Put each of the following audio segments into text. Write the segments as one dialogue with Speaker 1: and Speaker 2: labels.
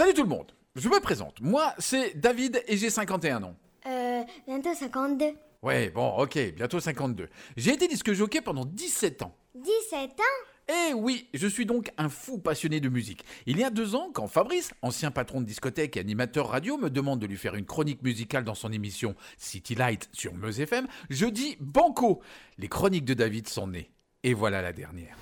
Speaker 1: Salut tout le monde, je me présente. Moi, c'est David et j'ai 51 ans.
Speaker 2: Euh, bientôt 52.
Speaker 1: Ouais, bon, ok, bientôt 52. J'ai été disque jockey pendant 17 ans.
Speaker 2: 17 ans?
Speaker 1: Eh oui, je suis donc un fou passionné de musique. Il y a deux ans, quand Fabrice, ancien patron de discothèque et animateur radio, me demande de lui faire une chronique musicale dans son émission City Light sur Meuse FM, je dis banco. Les chroniques de David sont nées. Et voilà la dernière.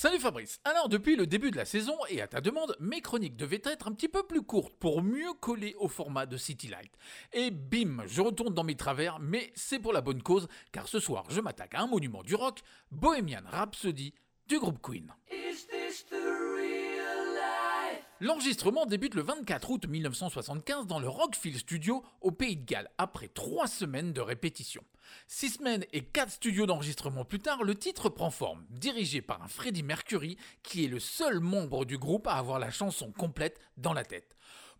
Speaker 1: Salut Fabrice. Alors depuis le début de la saison et à ta demande, mes chroniques devaient être un petit peu plus courtes pour mieux coller au format de City Light. Et bim, je retourne dans mes travers, mais c'est pour la bonne cause, car ce soir je m'attaque à un monument du rock, Bohemian Rhapsody du groupe Queen. L'enregistrement débute le 24 août 1975 dans le Rockfield Studio au Pays de Galles, après trois semaines de répétition. Six semaines et quatre studios d'enregistrement plus tard, le titre prend forme, dirigé par un Freddie Mercury qui est le seul membre du groupe à avoir la chanson complète dans la tête.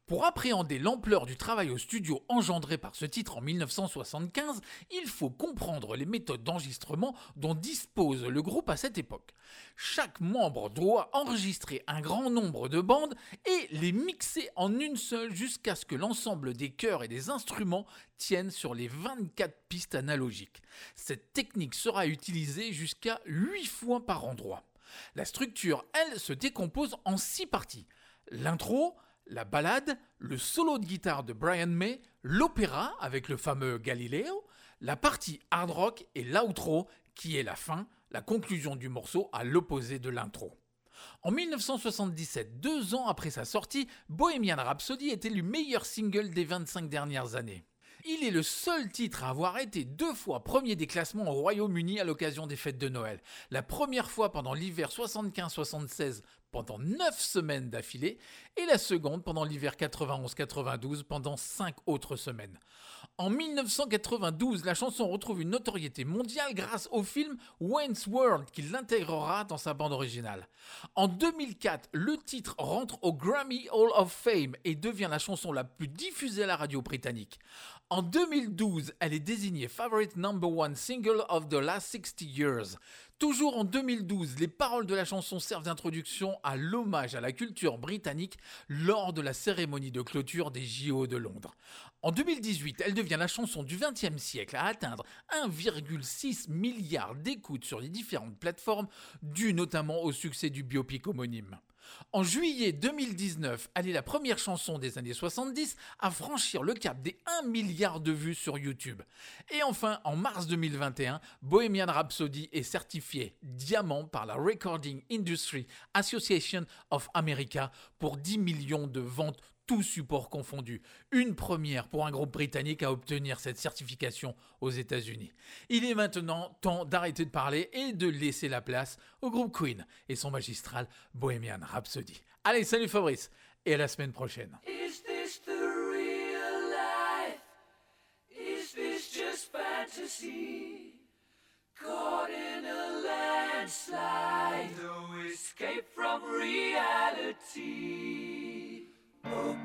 Speaker 1: Pour appréhender l'ampleur du travail au studio engendré par ce titre en 1975, il faut comprendre les méthodes d'enregistrement dont dispose le groupe à cette époque. Chaque membre doit enregistrer un grand nombre de bandes et les mixer en une seule jusqu'à ce que l'ensemble des chœurs et des instruments tiennent sur les 24 pistes analogiques. Cette technique sera utilisée jusqu'à 8 fois par endroit. La structure, elle, se décompose en 6 parties. L'intro, la ballade, le solo de guitare de Brian May, l'opéra avec le fameux Galileo, la partie hard rock et l'outro qui est la fin, la conclusion du morceau à l'opposé de l'intro. En 1977, deux ans après sa sortie, Bohemian Rhapsody était le meilleur single des 25 dernières années. Il est le seul titre à avoir été deux fois premier des classements au Royaume-Uni à l'occasion des fêtes de Noël. La première fois pendant l'hiver 75-76 pendant 9 semaines d'affilée et la seconde pendant l'hiver 91-92 pendant 5 autres semaines. En 1992, la chanson retrouve une notoriété mondiale grâce au film Wayne's World qui l'intégrera dans sa bande originale. En 2004, le titre rentre au Grammy Hall of Fame et devient la chanson la plus diffusée à la radio britannique. En 2012, elle est désignée Favorite Number One Single of the Last 60 Years. Toujours en 2012, les paroles de la chanson servent d'introduction à l'hommage à la culture britannique lors de la cérémonie de clôture des JO de Londres. En 2018, elle devient la chanson du XXe siècle à atteindre 1,6 milliard d'écoutes sur les différentes plateformes, dû notamment au succès du biopic homonyme. En juillet 2019, elle est la première chanson des années 70 à franchir le cap des 1 milliard de vues sur YouTube. Et enfin, en mars 2021, Bohemian Rhapsody est certifié diamant par la Recording Industry Association of America pour 10 millions de ventes tout support confondu. Une première pour un groupe britannique à obtenir cette certification aux États-Unis. Il est maintenant temps d'arrêter de parler et de laisser la place au groupe Queen et son magistral Bohemian Rhapsody. Allez, salut Fabrice et à la semaine prochaine.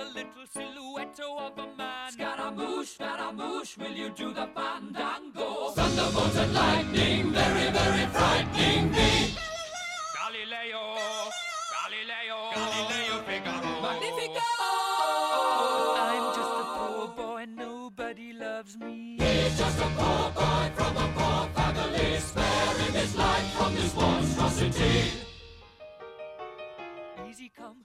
Speaker 3: a little silhouette of a man. Scaramouche, Scaramouche, will you do the fandango? Thunderbolts and lightning, very, very frightening me. Galileo, Galileo, Galileo Figaro. Magnifico! I'm just a poor boy, nobody loves me. He's just a poor boy from a poor family. Spare him his life from this monstrosity. Easy come,